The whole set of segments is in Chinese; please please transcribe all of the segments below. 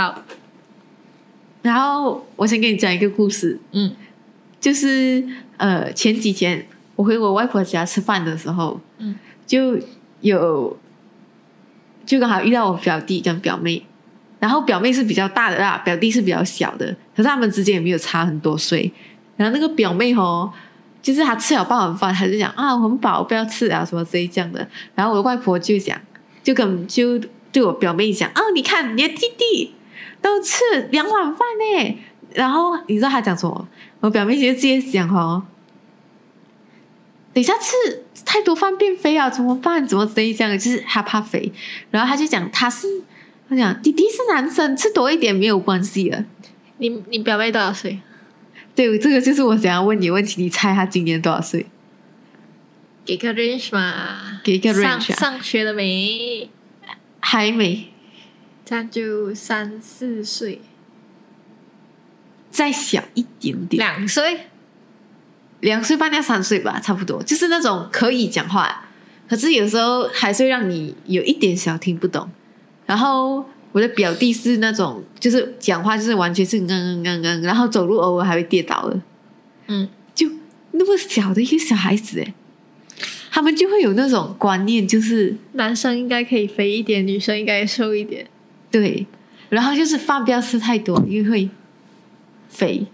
好，然后我先给你讲一个故事，嗯。就是呃前几天我回我外婆家吃饭的时候，嗯。就有就刚好遇到我表弟跟表妹，然后表妹是比较大的啦，表弟是比较小的，可是他们之间也没有差很多岁。然后那个表妹哦，就是她吃了半碗饭，她就讲啊我很饱，不要吃啊什么之类这样的。然后我的外婆就讲，就跟就对我表妹讲哦，你看你的弟弟都吃两碗饭呢。然后你知道他讲什么？我表妹就直接讲哦，等一下吃太多饭变肥啊，怎么办？怎么这样？就是害怕肥，然后他就讲他是，他讲弟弟是男生，吃多一点没有关系的。你你表妹多少岁？对，这个就是我想要问你的问题，你猜他今年多少岁？给个 range 嘛，给个上 range 啊上学了没？还没，这样就三四岁，再小一点点，两岁。两岁半到三岁吧，差不多，就是那种可以讲话，可是有时候还是会让你有一点小听不懂。然后我的表弟是那种，就是讲话就是完全是嗯嗯嗯嗯，然后走路偶尔还会跌倒的，嗯，就那么小的一个小孩子诶，他们就会有那种观念，就是男生应该可以肥一点，女生应该瘦一点。对，然后就是饭不要吃太多，因为会肥。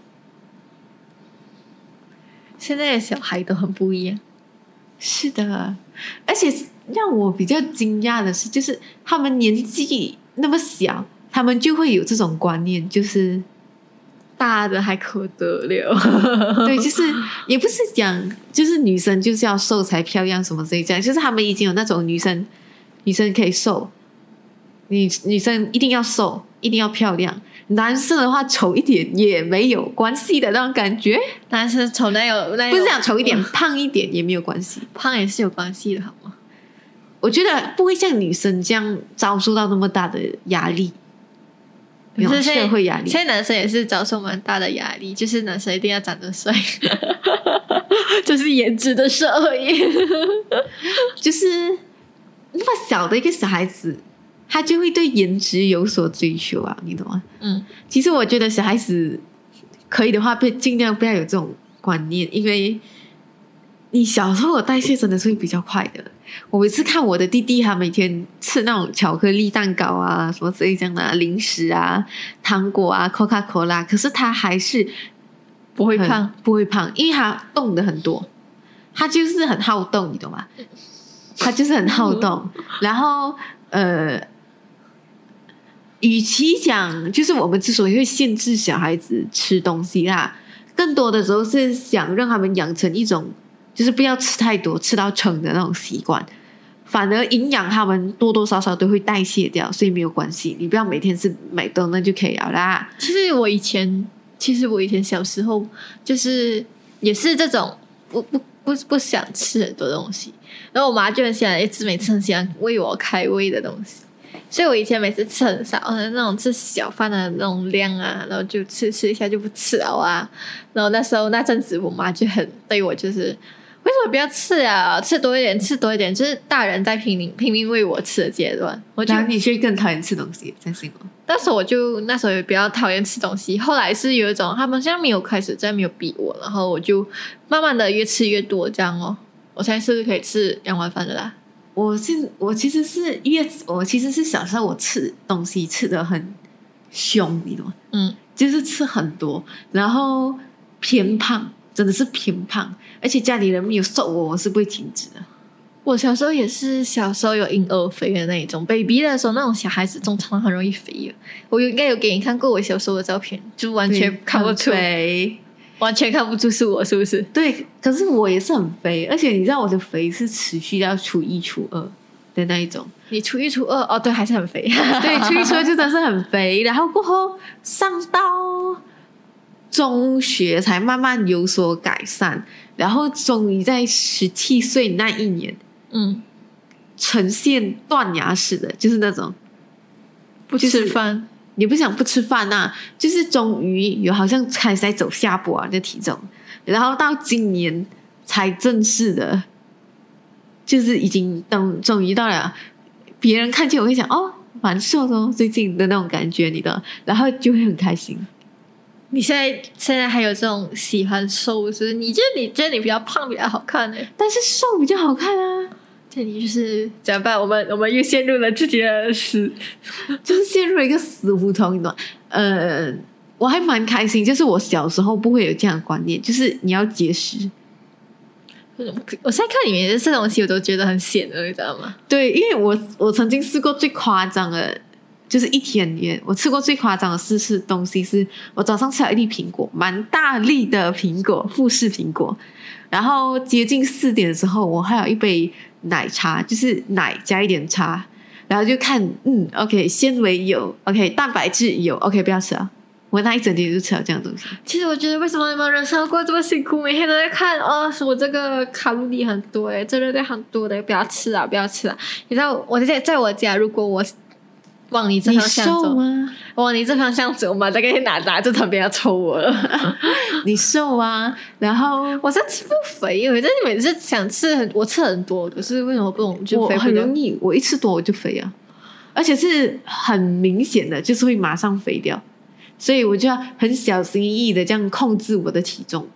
现在的小孩都很不一样。是的，而且让我比较惊讶的是，就是他们年纪那么小，他们就会有这种观念，就是大的还可得了，对，就是也不是讲，就是女生就是要瘦才漂亮什么之类这样，就是他们已经有那种女生，女生可以瘦，女女生一定要瘦，一定要漂亮，男生的话丑一点也没有关系的那种感觉，男生丑那有那有不是讲丑一点，胖一点也没有关系。胖也是有关系的，好吗？我觉得不会像女生这样遭受到那么大的压力，是社会压力现。在男生也是遭受蛮大的压力，就是男生一定要长得帅，就是颜值的社会。就是那么小的一个小孩子，他就会对颜值有所追求啊，你懂吗？嗯，其实我觉得小孩子可以的话，别尽量不要有这种观念，因为你小时候的代谢真的是会比较快的。我每次看我的弟弟，他每天吃那种巧克力蛋糕啊，什么之类这样的、啊、零食啊、糖果啊、Coca Cola，可是他还是不会胖，不会胖，因为他动的很多，他就是很好动，你懂吗？他就是很好动，然后呃，与其讲就是我们之所以会限制小孩子吃东西啦，更多的时候是想让他们养成一种就是不要吃太多、吃到撑的那种习惯。反而营养他们多多少少都会代谢掉，所以没有关系。你不要每天吃麦当那就可以了啦。其实我以前，其实我以前小时候就是也是这种不不不不想吃很多东西，然后我妈就很喜欢一直每次很喜欢喂我开胃的东西，所以我以前每次吃很少，那种吃小饭的那种量啊，然后就吃吃一下就不吃了啊，然后那时候那阵子我妈就很对我就是。为什么不要吃啊？吃多一点，吃多一点，就是大人在拼命拼命喂我吃的阶段，我就然后你却更讨厌吃东西，相信我。那时候我就那时候也比较讨厌吃东西，后来是有一种他们现在没有开始，再没有逼我，然后我就慢慢的越吃越多这样哦。我现在是不是可以吃两碗饭的啦。我是我其实是越我其实是小时候我吃东西吃的很凶，你懂吗？嗯，就是吃很多，然后偏胖，真的是偏胖，而且家里人没有瘦我，我是不会停止的。我小时候也是小时候有婴儿肥的那一种，baby 的时候那种小孩子通常很容易肥的。我应该有给你看过我小时候的照片，就完全看不出，肥。完全看不出是我，是不是？对，可是我也是很肥，而且你知道我的肥是持续到初一初二的那一种。你初一初二哦，对，还是很肥。对，初一初二就真的是很肥，然后过后上到中学才慢慢有所改善，然后终于在十七岁那一年嗯，呈现断崖式的，就是那种不就是吃饭，也不想不吃饭呐、就是终于有好像开始在走下坡啊，这体重，然后到今年才正式的，就是已经等终于到了，别人看见我会想哦，蛮瘦的哦，最近的那种感觉，你的，然后就会很开心。你现在现在还有这种喜欢瘦，是不是？你觉得你觉得你比较胖比较好看呢？但是瘦比较好看啊，这里就是怎么办？我们我们又陷入了自己的死，就是陷入了一个死胡同，你懂吗？呃，我还蛮开心，就是我小时候不会有这样的观念，就是你要节食。我现在看里面的这东西，我都觉得很险恶，你知道吗？对，因为我我曾经试过最夸张的，就是一天里面我吃过最夸张的四次东西，是我早上吃了一粒苹果，蛮大粒的苹果，富士苹果，然后接近四点的时候，我还有一杯奶茶，就是奶加一点茶，然后就看，嗯，OK，纤维有，OK，蛋白质有，OK，不要吃啊。我那一整天就吃了这样东西。其实我觉得，为什么你们人生过这么辛苦，每天都在看哦，我这个卡路里很多诶，这热量很多的，不要吃啊，不要吃啊！你知道我在在我家，如果我往你这方向走，瘦吗？往你这方向走嘛，大概拿拿着旁边要抽我了。你瘦啊？然后我是吃不肥，因为这每次想吃很，我吃很多，可是为什么不懂就肥？很容易，我一吃多我就肥啊，而且是很明显的，就是会马上肥掉，所以我就要很小心翼翼的这样控制我的体重。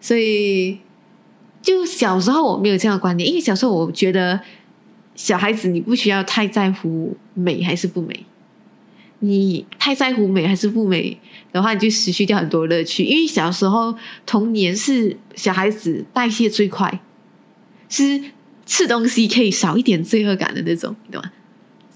所以，就小时候我没有这样的观念，因为小时候我觉得小孩子你不需要太在乎美还是不美，你太在乎美还是不美的话，你就失去掉很多乐趣。因为小时候童年是小孩子代谢最快，是吃东西可以少一点罪恶感的那种，你懂吗？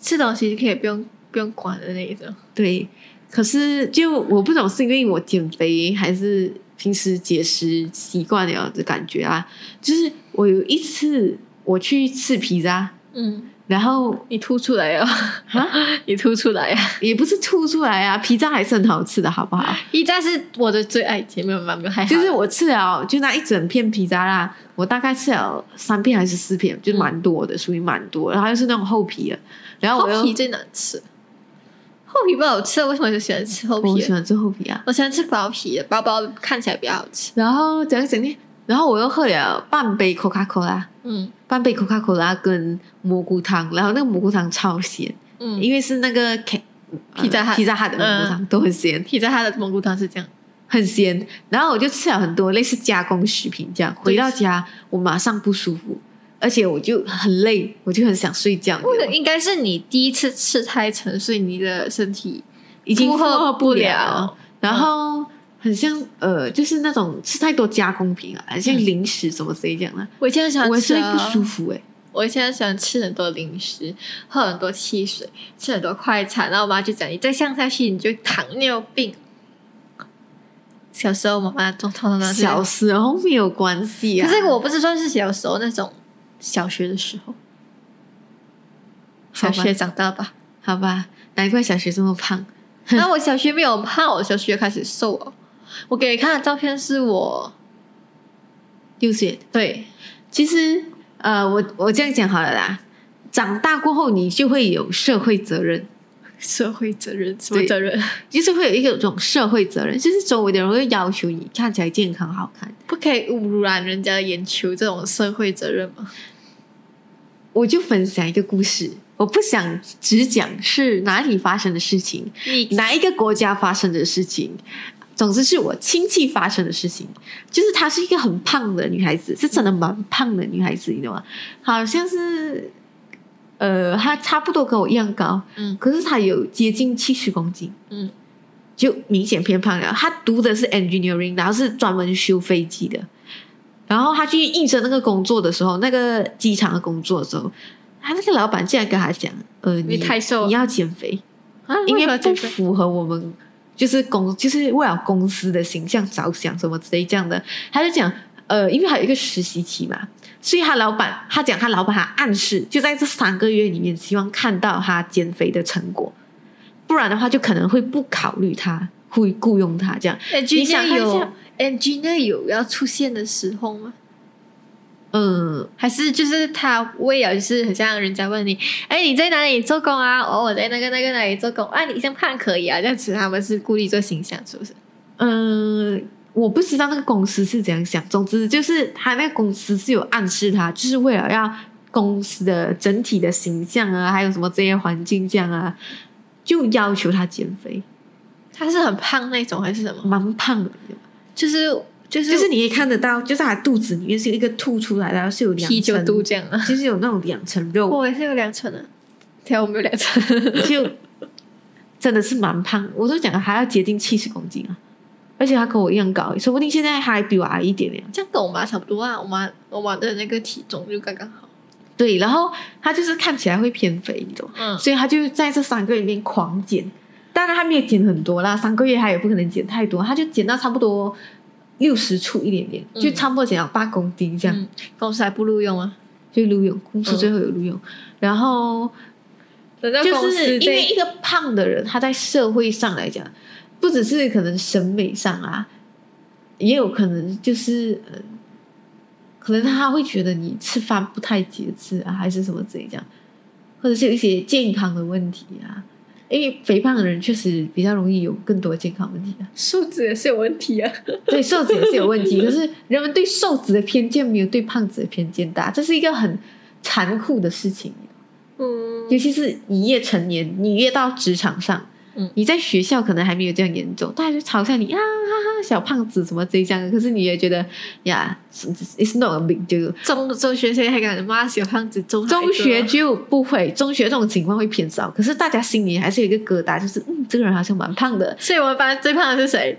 吃东西可以不用不用管的那一种。对，可是就我不懂是因为我减肥还是平时节食习惯了的感觉啊。就是我有一次我去吃披萨，嗯，然后你吐出来啊！你吐出来啊！也不是吐出来啊，披萨还是很好吃的，好不好？披萨是我的最爱，姐妹们没有还好。就是我吃了就那一整片披萨啦，我大概吃了三片还是四片，就蛮多的，属于蛮多。然后又是那种厚皮的，然后我又厚皮最难吃，厚皮不好吃，为什么就喜欢吃厚皮？我喜欢吃厚皮啊。我喜欢吃薄皮的，薄薄看起来比较好吃。然后整整天，然后我又喝了半杯 Coca Cola。嗯。半杯 Coca Cola 跟蘑菇汤，然后那个蘑菇汤超咸，嗯，因为是那个 K 披萨 Hut 披萨哈的蘑菇汤、都很咸，披萨它的蘑菇汤是这样，很咸。然后我就吃了很多类似加工食品，这样回到家我马上不舒服，而且我就很累，我就很想睡觉。或者应该是你第一次吃太沉，所以你的身体已经负荷荷不了了，然后很像呃，就是那种吃太多加工品啊，很像零食什么之类这样的，我以前很喜欢吃、啊，我也是不舒服哎、我以前很喜欢吃很多零食，喝很多汽水，吃很多快餐，然后我妈就讲：“你再这样下去，你就糖尿病。”小时候，妈妈通通常都小时候没有关系啊，可是我不是算是小时候那种小学的时候，小学长大吧。好吧，难怪小学这么胖。然后我小学没有胖，我小学开始瘦哦。我给你看的照片是我六岁对其实，呃，我我这样讲好了啦。长大过后，你就会有社会责任，社会责任什么对责任？就是会有一个种社会责任，就是周围的人会要求你看起来健康好看。不可以污染人家的眼球，这种社会责任吗？我就分享一个故事，我不想只讲是哪里发生的事情，你哪一个国家发生的事情。总之是我亲戚发生的事情，就是她是一个很胖的女孩子，是真的蛮胖的女孩子，你懂吗？好像是，呃，她差不多跟我一样高，嗯可是她有接近七十公斤，嗯就明显偏胖了。她读的是 engineering，然后是专门修飞机的。然后她去应征那个工作的时候，那个机场的工作的时候，她那个老板竟然跟她讲：“呃，你太瘦你要减肥，啊，因为不符合我们就是公就是为了公司的形象着想什么之类这样的。”他就讲：“呃，因为还有一个实习期嘛，所以他老板他讲他老板他暗示就在这三个月里面，希望看到他减肥的成果，不然的话就可能会不考虑他，会雇佣他这样。你想看 engineer 有要出现的时候吗？嗯，还是就是他为了就是很像人家问你，哎，你在哪里做工啊？哦，我在那个那个哪里做工啊？你这样看可以啊？这样子他们是故意做形象，是不是？嗯，我不知道那个公司是怎样想。总之就是他那个公司是有暗示他，就是为了要公司的整体的形象啊，还有什么这些环境这样啊，就要求他减肥，他是很胖那种还是什么？蛮胖的，就是就是就是你也看得到，就是他肚子里面是有一个凸出来的，然后是有两啤酒层，肚这样啊。就是有那种两层肉，我也是有两层的，天啊，我没有两层。就真的是蛮胖。我都讲了还要接近七十公斤啊，而且他跟我一样高，说不定现在还比我矮一点点。这样跟我妈差不多啊，我妈我妈的那个体重就刚刚好。对，然后他就是看起来会偏肥，你懂吗？嗯，所以他就在这三个月里面狂减。当然他没有减很多啦，三个月他也不可能减太多，他就减到差不多六十出一点点，嗯就差不多减到八公斤这样。嗯公司还不录用啊？就录用，公司最后有录用，然后就是因为一个胖的人，他在社会上来讲，不只是可能审美上啊，也有可能就是嗯，可能他会觉得你吃饭不太节制啊，还是什么之类这样，或者是有一些健康的问题啊。因为肥胖的人确实比较容易有更多健康问题啊，瘦子也是有问题啊。对瘦子也是有问题。可是人们对瘦子的偏见没有对胖子的偏见大，这是一个很残酷的事情。嗯，尤其是你越成年，你越到职场上，嗯你在学校可能还没有这样严重，大家就嘲笑你啊哈哈小胖子什么这样的，可是你也觉得呀，it's not a big deal。中中学生还敢骂小胖子，中中学就不会，中学这种情况会偏少，可是大家心里还是有一个疙瘩，就是嗯，这个人好像蛮胖的，所以我们班最胖的是谁？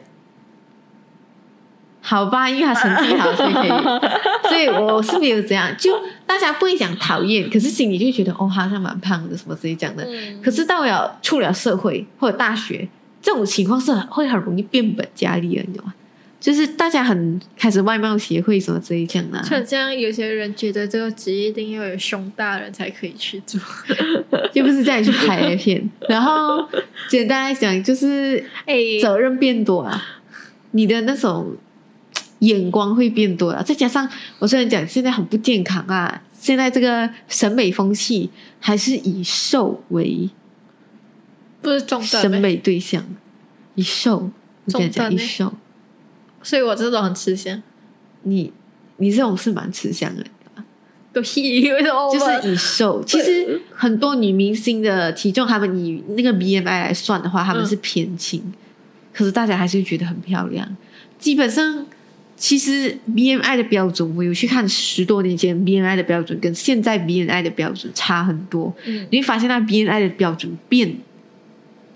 好吧，因为他成绩好，所以可以，所以我是没有这样，就大家不会讲讨厌，可是心里就觉得哦，好像蛮胖的，什么之类讲的。嗯可是到了出了社会或者大学，这种情况是很会很容易变本加厉的，你懂吗？就是大家很开始外貌协会什么之类这样的、就很像有些人觉得这个职业一定要有胸大的人才可以去做。又不是叫你去拍 A 片。然后简单来讲，就是 哎，责任变多了，你的那种眼光会变多了。再加上我虽然讲现在很不健康啊，现在这个审美风气还是以瘦为不是中审，美对象，以瘦，我跟你讲，以瘦。所以我这种很吃香。你你这种是蛮吃香的，个屁！为什么就是以瘦。其实很多女明星的体重，她们以那个 BMI 来算的话，她们是偏轻，可是大家还是觉得很漂亮。基本上，其实 BMI 的标准，我有去看十多年前 BMI 的标准，跟现在 BMI 的标准差很多。嗯你会发现，那 BMI 的标准变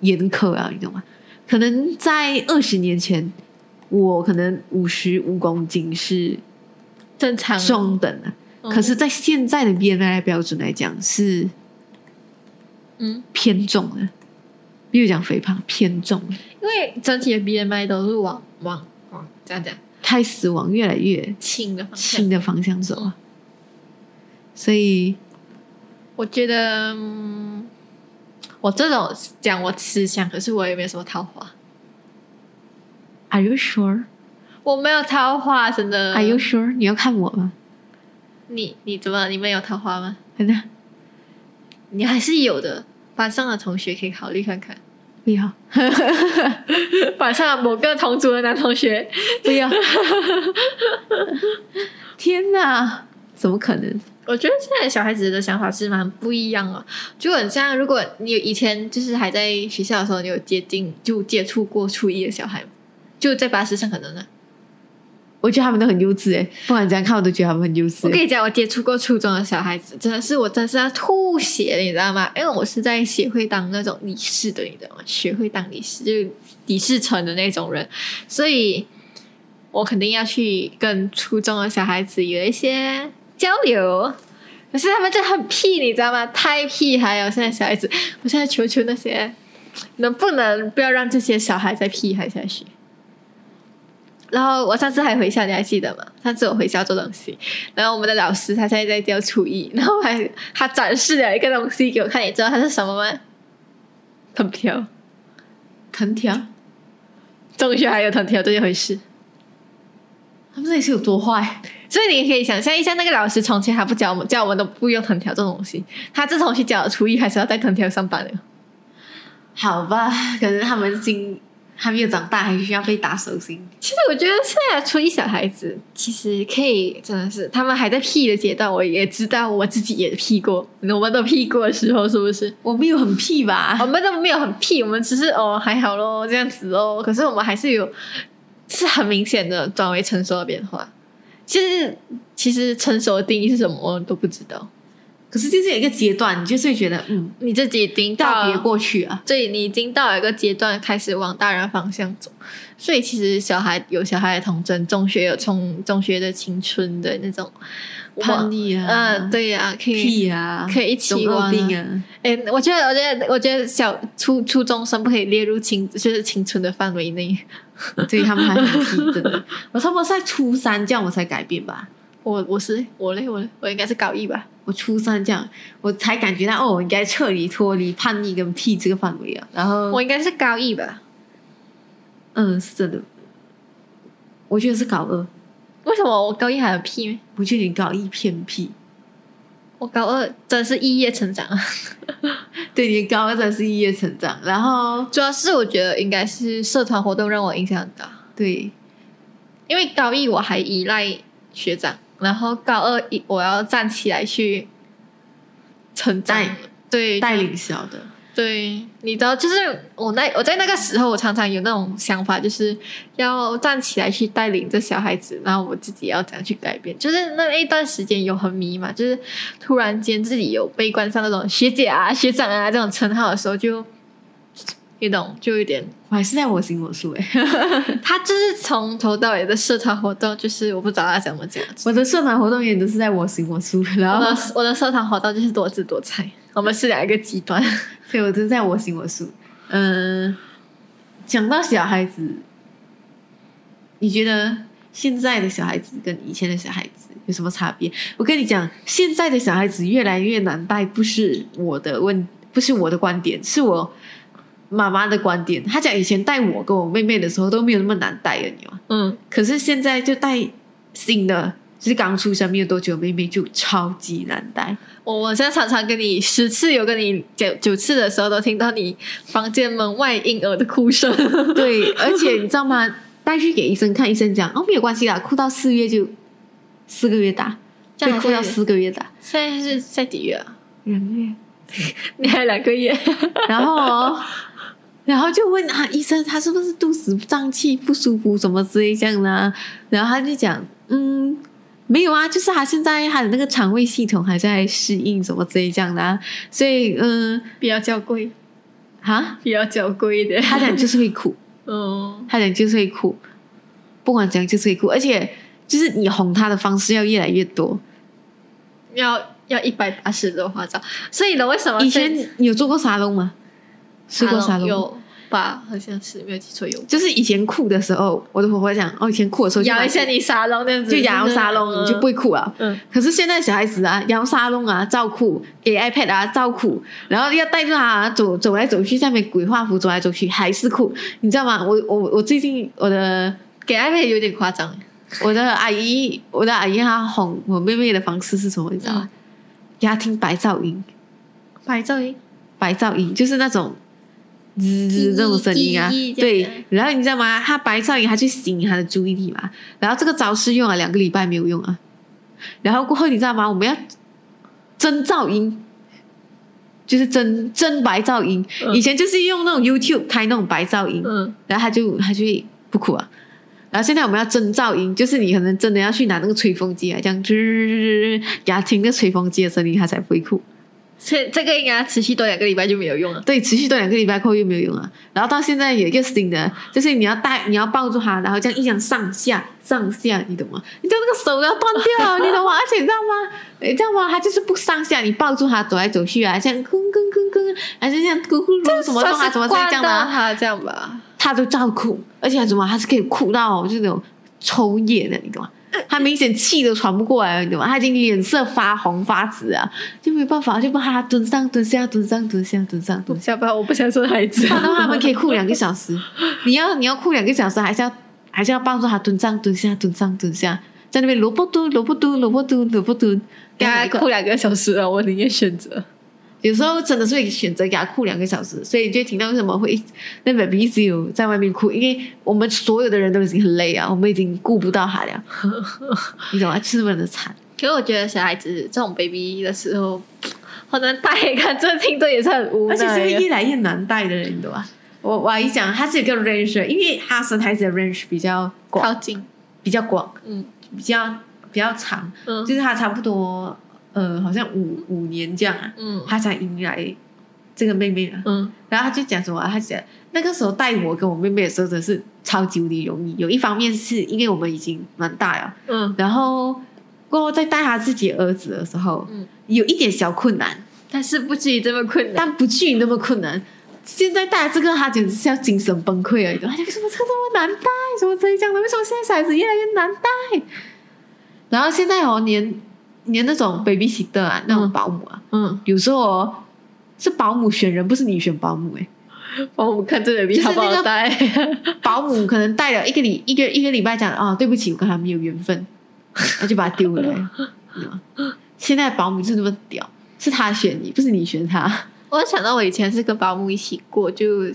严苛啊，你懂吗？可能在二十年前，我可能五十五公斤是正常中等的，嗯可是，在现在的 BMI 标准来讲是嗯，偏重的，比如讲肥胖，偏重的，因为整体的 BMI 都是往往往这样讲开始往越来越轻的方向轻。的方向走啊。所以，我觉得，嗯，我这种讲我吃香，可是我也没有什么桃花，Are you sure? 我没有桃花，真的。Are you sure? 你要看我吗？你你怎么你们有桃花吗？真的你还是有的，班上的同学可以考虑看看。不要，晚上某个同组的男同学，不要！天哪，怎么可能？我觉得现在小孩子的想法是蛮不一样的，就很像如果你有以前就是还在学校的时候，你有接近就接触过初一的小孩，就在巴士上可能呢。我觉得他们都很幼稚哎，不管怎样看，我都觉得他们很幼稚我。跟你讲，我接触过初中的小孩子，真的是我真是要吐血，你知道吗？因为我是在协会当那种理事的，你知道吗？学会当理事，就是理事层的那种人，所以我肯定要去跟初中的小孩子有一些交流。可是他们就很屁，你知道吗？太屁！还有现在小孩子，我现在求求那些，能不能不要让这些小孩再屁孩下去？然后我上次还回校，你还记得吗？上次我回校做东西，然后我们的老师他现在在教厨艺，然后还他展示了一个东西给我看，你知道它是什么吗？藤条，藤条，中学还有藤条这一回事，他们那里是有多坏？所以你可以想象一下，那个老师从前还不教我们，教我们都不用藤条这种东西，他自从去教了初一，开始要带藤条上班的。好吧，可能他们心还没有长大，还需要被打手心。其实我觉得现在初一小孩子其实可以，真的是他们还在屁的阶段，我也知道我自己也屁过，我们都屁过的时候，是不是？我没有很屁吧？我们都没有很屁，我们只是哦还好咯这样子哦。可是我们还是有是很明显的转为成熟的变化。其实其实成熟的定义是什么，我都不知道。可是就是有一个阶段，你就是会觉得，嗯，你自己已经告别过去啊。对你已经到了一个阶段，开始往大人方向走。所以其实小孩有小孩的童真，中学有中中学的青春的那种叛逆啊，嗯，对呀、可以屁啊，可以一起玩、病啊。哎，我觉得，我觉得，我觉得小初初中生不可以列入青，就是青春的范围内。对他们还很皮，真的。我差不多在初三这样我才改变吧。我我是我嘞，我嘞我应该是高一吧。我初三这样，我才感觉到哦，我应该彻底脱离叛逆跟屁这个范围啊。然后，我应该是高一吧？嗯，是真的，我觉得是高二，为什么我高一还有屁呢？我觉得你高一偏屁。我高二真是一夜成长啊！对，你高二真的是一夜成长。然后，主要是我觉得应该是社团活动让我影响很大。对，因为高一我还依赖学长，然后高二一我要站起来去成长，对带领小的，对，你知道，就是我那我在那个时候，我常常有那种想法，就是要站起来去带领这小孩子，然后我自己要怎样去改变。就是那一段时间有很迷茫，就是突然间自己有被冠上那种学姐啊、学长啊这种称号的时候就，你懂，就有点我还是在我行我素哎。他就是从头到尾的社团活动，就是我不知道他怎么讲。我的社团活动也都是在我行我素，然后我的我的社团活动就是多姿多彩，我们是两个极端。所以我都在我行我素。嗯，讲到小孩子，你觉得现在的小孩子跟以前的小孩子有什么差别？我跟你讲，现在的小孩子越来越难带，不是我的问，不是我的观点，是我妈妈的观点。她讲以前带我跟我妹妹的时候都没有那么难带的，你？嗯，可是现在就带新的，就是刚出生没有多久，妹妹就超级难带。我我现在常常跟你十次有跟你九九次的时候，都听到你房间门外婴儿的哭声。对，而且你知道吗？带去给医生看，医生讲哦没有关系啦，哭到四月就四个月大，这样会哭到四个月大，现在是在几月啊？两个月。你还有两个月。然后哦，然后就问啊医生，他是不是肚子胀气不舒服什么之类这样的、啊？然后他就讲，嗯，没有啊，就是他现在他的那个肠胃系统还在适应什么之类这样的、啊，所以嗯，比较娇贵，哈，比较娇贵一点。他讲就是会哭，嗯，他讲就是会哭，不管怎样就是会哭，而且就是你哄他的方式要越来越多。要要一百八十度化妆，所以呢，为什么以前有做过沙龙吗？沙龙有吧？好像是没有记错有。就是以前哭的时候，我的婆婆讲，哦，以前哭的时候就摇一下你沙龙那样子，就摇沙龙，你就不会哭啊。嗯，可是现在小孩子啊，摇沙龙啊，照哭，给 iPad 啊，照哭，然后要带着他走走来走去，下面鬼画符走来走去，还是哭，你知道吗？我我我最近我的给 iPad 有点夸张。我的阿姨，我的阿姨她哄我妹妹的方式是什么？你知道吗？给她听白噪音，白噪音，白噪音就是那种滋滋这种声音啊对。然后你知道吗？他白噪音，他去吸引他的注意力嘛。然后这个招式用了两个礼拜没有用啊。然后过后你知道吗？我们要真噪音，就是真真白噪音。嗯以前就是用那种 YouTube 开那种白噪音，嗯，然后他就他就会不哭啊。然后现在我们要真噪音，就是你可能真的要去拿那个吹风机啊，这样吱给他听那吹风机的声音，他才不会哭。这这个应该持续多两个礼拜就没有用了。对，持续多两个礼拜后又没有用了。然后到现在有一个新的，就是你要带，你要抱住他，然后这样一样上下上下，你懂吗？你就那个手都要断掉，你懂吗？而且你知道吗？你知道吗？他就是不上下，你抱住他走来走去啊，这样吭吭吭吭，还是这样咕咕噜什么动啊，什么这样的、啊，他这样吧？他都照哭，而且他怎么还是可以哭到就是那种抽噎的，你懂吗？他明显气都喘不过来了，你懂吗？他已经脸色发红发紫啊，就没办法，就把他蹲上蹲下蹲上蹲下蹲上蹲下。下班我不想生孩子。然后他们可以哭两个小时，你要你要哭两个小时，还是要还是要抱住他蹲上蹲下蹲上蹲下，在那边萝卜蹲萝卜蹲萝卜蹲萝卜蹲，给他 哭两个小时了，我宁愿选择。有时候真的是会选择给他哭两个小时，所以就听到为什么会那 baby 一直有在外面哭，因为我们所有的人都已经很累啊，我们已经顾不到他了，你懂吗？是不的惨。可是我觉得小孩子这种 baby 的时候，好难带，看这听着也是很无奈。而且是会越来越难带的人，你懂吗？我我阿姨讲，他是一个 range，因为他生孩子的 range 比较广，靠近，比较广，嗯比较比较长，嗯就是他差不多呃，好像五五年这样啊，嗯他才迎来这个妹妹啊。嗯然后他就讲什么啊？他讲那个时候带我跟我妹妹的时候，真的是超级无敌容易。有一方面是因为我们已经蛮大了，嗯然后过后再带他自己儿子的时候，嗯，有一点小困难，但是不至于这么困难。但不至于那么困难。现在带这个，他简直是要精神崩溃了。他就为什么这个这么难带？怎么这样的？为什么现在小孩子越来越难带？然后现在哦，连连那种 baby sitter 啊，那种保姆啊，嗯，有时候哦是保姆选人，不是你选保姆哎。帮我们看这 baby 就是好带。保姆可能带了一个礼一个一个礼拜讲啊，对不起，我跟他没有缘分，那就把他丢回来。现在保姆就是那么屌，是他选你，不是你选他。我想到我以前是跟保姆一起过，就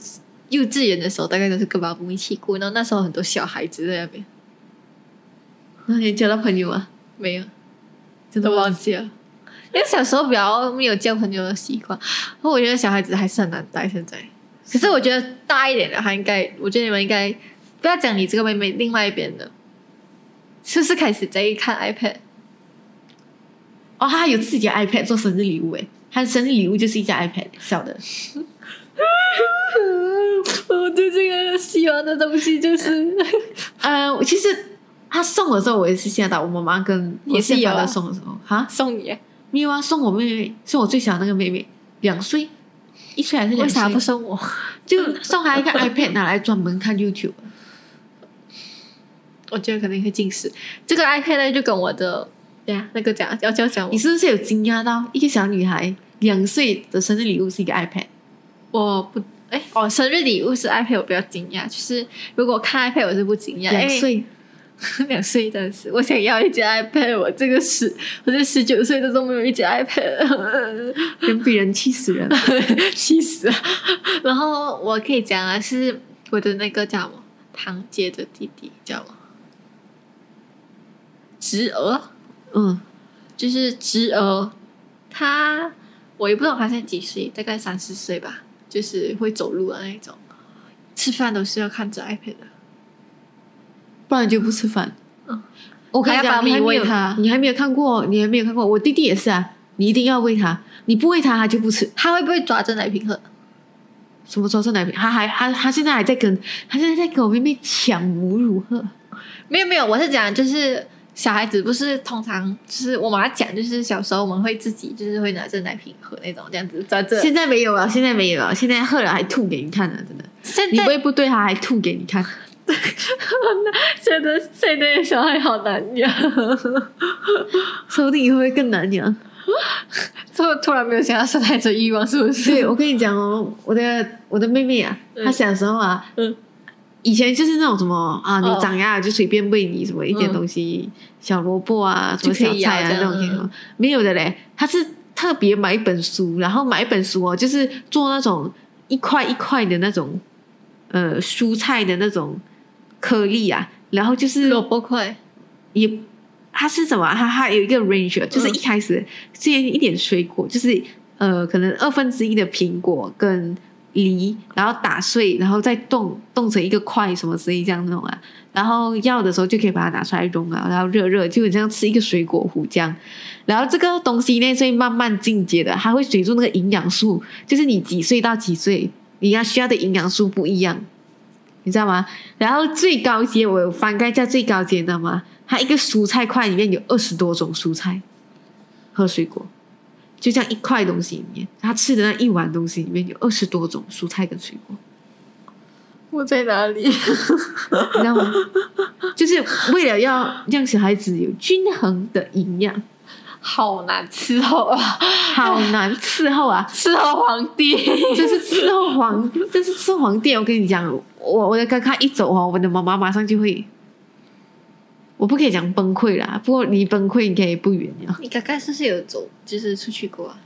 幼稚园的时候，大概都是跟保姆一起过。然后那时候很多小孩子在那边，那你交到朋友啊？没有，都真的忘记了。因为小时候比较没有交朋友的习惯，然后我觉得小孩子还是很难带。现在，可是我觉得大一点的，他应该，我觉得你们应该不要讲你这个妹妹，另外一边的，是不是开始在看 iPad？哦，他还有自己的 iPad 做生日礼物诶，他的生日礼物就是一架 iPad 小的。我对这个喜欢的东西就是，呃，其实他送的时候，我也是吓到。我妈妈跟我也是有送的时候，哈，送你，没有啊，送我妹妹，送我最小的那个妹妹，两岁，一岁还是两岁？为啥不送我？就送她一个 iPad，拿来专门看 YouTube。我觉得可能会近视。这个 iPad 呢，就跟我的，对呀，那个讲要叫讲我你是不是有惊讶到一个小女孩两岁的生日礼物是一个 iPad？我不，哎，哦，生日礼物是 iPad，我比较惊讶。就是如果看 iPad，我是不惊讶。两岁，哎，两岁真的是，我想要一只 iPad，我这个十，我这十九岁的都没有一只 iPad，人比人气死人。气死了。然后我可以讲啊是我的那个叫什么堂姐的弟弟叫什么侄儿。嗯，就是侄儿，他我也不知道他现在几岁，大概三四岁吧，就是会走路的那一种，吃饭都是要看着 iPad 的。不然就不吃饭。嗯，我跟你讲，还要把米喂他你还没有看过，你还没有看过。我弟弟也是啊，你一定要喂他，你不喂他，他就不吃。他会不会抓着奶瓶喝？什么时候是奶瓶？他还他他现在还在跟他现在在跟我妹妹抢母乳喝。没有没有，我是讲就是小孩子不是通常就是我妈讲，就是小时候我们会自己就是会拿着奶瓶喝那种这样子抓着。现在没有了，现在没有了，现在喝了还吐给你看呢，真的。现在你喂不对，他还吐给你看。现在现在的小孩好难养，说不定以后会更难养。突突然没有想要生孩子的欲望，是不是？对，我跟你讲哦，我的我的妹妹啊，嗯她小时候啊，嗯以前就是那种什么啊，你哦长牙了就随便喂你什么一点嗯东西，小萝卜啊，什么小菜啊那种什么，没有的嘞。她是特别买一本书，然后买一本书哦，就是做那种一块一块的那种呃蔬菜的那种颗粒啊，然后就是萝卜块，也，它是什么啊？它它有一个 range，就是嗯一开始先一点水果，就是呃，可能二分之一的苹果跟梨，然后打碎，然后再冻冻成一个块什么之类这样弄啊。然后要的时候就可以把它拿出来融啊，然后热热，就很像吃一个水果糊这样。然后这个东西呢，会慢慢进阶的，它会随着那个营养素，就是你几岁到几岁，你要需要的营养素不一样。你知道吗？然后最高阶，我有翻盖一下最高阶，你知道吗？它一个蔬菜块里面有二十多种蔬菜和水果，就这样一块东西里面，他吃的那一碗东西里面有二十多种蔬菜跟水果，我在哪里？你知道吗？就是为了要让小孩子有均衡的营养，好难伺候啊！好难伺候啊！伺候皇帝，这是伺候皇，这是伺候皇帝。我跟你讲，我我的刚刚一走哦，我的妈妈马上就会，我不可以讲崩溃啦，不过离崩溃应该也不远了。你刚刚是不是有走，就是出去过啊？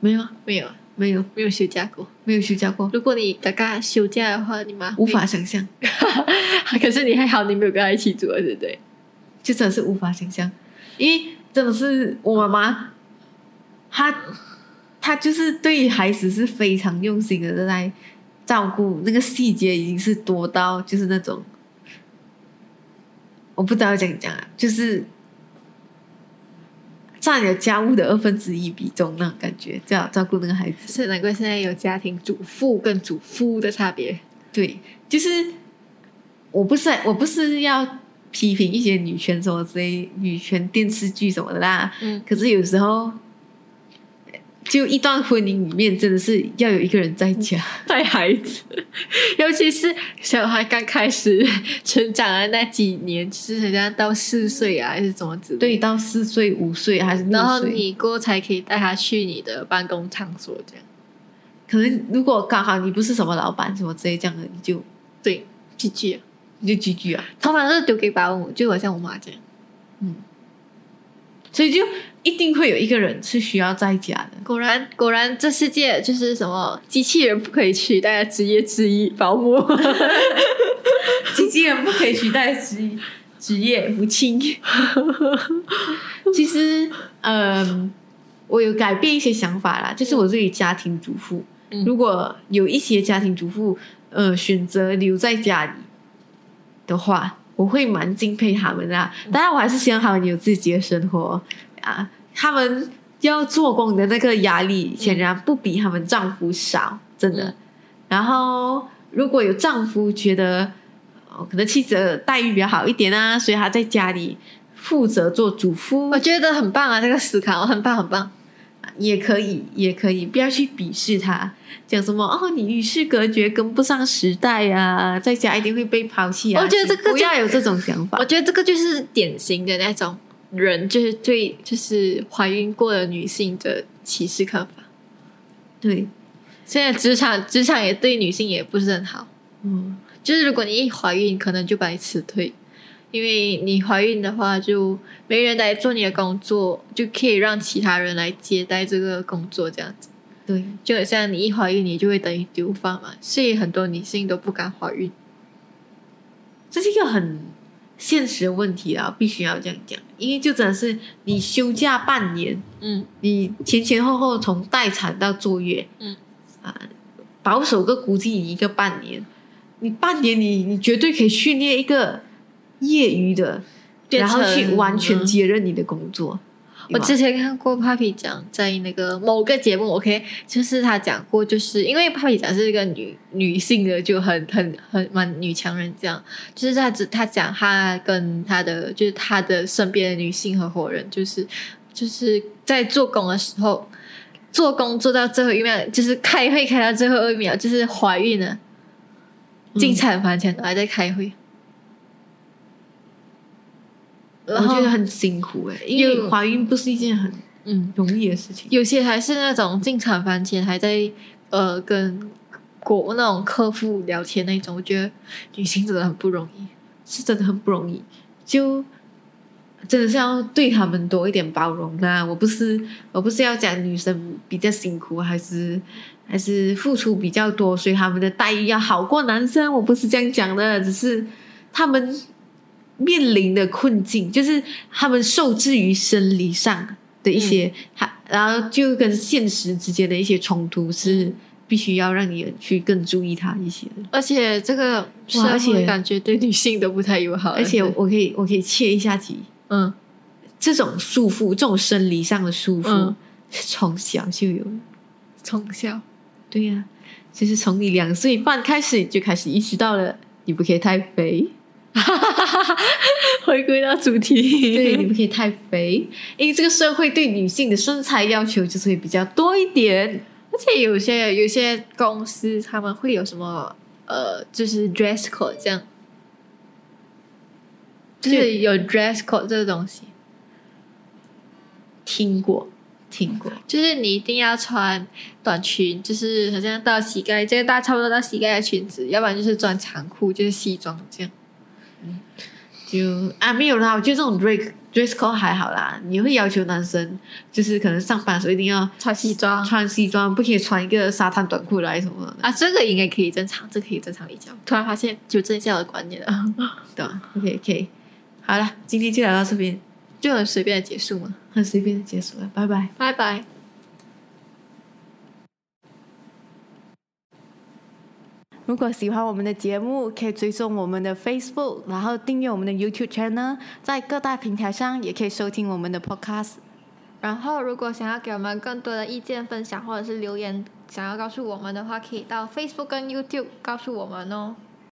没有啊，没有啊，没有没有休假过。没有休假过，如果你刚刚休假的话，你妈无法想象，可是你还好，你没有跟他一起住，对不对？就真的是无法想象，因为真的是我妈妈，她她就是对孩子是非常用心的在照顾，那个细节已经是多到就是那种，我不知道怎样讲啊，就是占了家务的二分之一比重那种感觉，这样照顾那个孩子。是难怪现在有家庭主妇跟主夫的差别。对，就是我不是我不是要批评一些女权什么之类女权电视剧什么的啦，嗯，可是有时候，就一段婚姻里面真的是要有一个人在家，带孩子，尤其是小孩刚开始成长的那几年，就是人家到四岁啊，还是怎么子。对，到四岁、五岁还是六然后，你过才可以带他去你的办公场所，这样。可能如果刚好你不是什么老板什么之类这样的，你就对，继续。你就 GG 啊，通常都是丢给保姆，就好像我妈这样。嗯。所以就一定会有一个人是需要在家的。果然，果然，这世界就是什么机器人不可以取代的职业之一，保姆。机器人不可以取代职职业母亲。其实，嗯，我有改变一些想法啦，就是我对于家庭主妇，嗯如果有一些家庭主妇，呃，选择留在家里的话，我会蛮敬佩他们啦。当然，我还是希望他们有自己的生活啊，他们要做工的那个压力，显然不比他们丈夫少，真的。嗯然后，如果有丈夫觉得，哦，可能妻子的待遇比较好一点啊，所以他在家里负责做主夫我，觉得很棒啊，这个思考很棒，很棒。也可以，也可以，不要去鄙视他，讲什么哦，你与世隔绝，跟不上时代啊，在家一定会被抛弃啊。我觉得这个不就要有这种想法我。觉得这个就是典型的那种人，就是对就是怀孕过的女性的歧视看法。对，现在职场职场也对女性也不是很好，嗯，就是如果你一怀孕，可能就把你辞退，因为你怀孕的话，就没人来做你的工作，就可以让其他人来接待这个工作，这样子。对，就很像你一怀孕，你就会等于丢饭嘛，所以很多女性都不敢怀孕。这是一个很现实的问题啊，必须要这样讲，因为就真的是你休假半年，嗯。你前前后后从待产到坐月，嗯。啊，保守个估计你一个半年，你半年你你绝对可以训练一个业余的，变然后去完全嗯。接任你的工作。我之前看过 Papi 讲在那个某个节目，OK，就是他讲过，就是因为 Papi 讲是一个女女性的，就很很很蛮女强人这样，就是他只他讲他跟他的就是他的身边的女性合伙人，就是就是在做工的时候，做工做到最后一秒，就是开会开到最后一秒，就是怀孕了，嗯进产房前都还在开会。然后我觉得很辛苦哎、因为怀孕不是一件很嗯，容易的事情。有些还是那种进产房前还在呃跟国那种客户聊天那种，我觉得女性真的很不容易。是真的很不容易，就真的是要对他们多一点包容啦。我不是我不是要讲女生比较辛苦，还是还是付出比较多，所以他们的待遇要好过男生。我不是这样讲的，只是他们面临的困境，就是他们受制于生理上的一些，还、然后就跟现实之间的一些冲突是。必须要让你去更注意他一些的，而且这个而且会感觉对女性都不太友好，而且我可以我可以切一下题，嗯，这种束缚，这种生理上的束缚，嗯。从小就有。从小。对呀、就是从你两岁半开始，你就开始意识到了，你不可以太肥，回归到主题，对，你不可以太肥，因为这个社会对女性的身材要求就是会比较多一点。而且有些有些公司他们会有什么呃，就是 dress code 这样，就是有 dress code 这个东西。听过，听过，就是你一定要穿短裙，就是好像到膝盖，这个大差不多到膝盖的裙子，要不然就是穿长裤，就是西装这样。就啊没有啦，我觉得这种 dress dress code 还好啦。你会要求男生就是可能上班的时候一定要穿西装穿西装，不可以穿一个沙滩短裤来什么的，啊，这个应该可以正常，这可以正常理解。突然发现纠正一下我的观念了，对吧？OK OK，好了，今天就聊到这边，就很随便的结束嘛，很随便的结束了，拜拜。拜拜。如果喜欢我们的节目，可以追踪我们的 Facebook，然后订阅我们的 YouTube channel，在各大平台上也可以收听我们的 Podcast。然后，如果想要给我们更多的意见分享，或者是留言想要告诉我们的话，可以到 Facebook 跟 YouTube 告诉我们哦。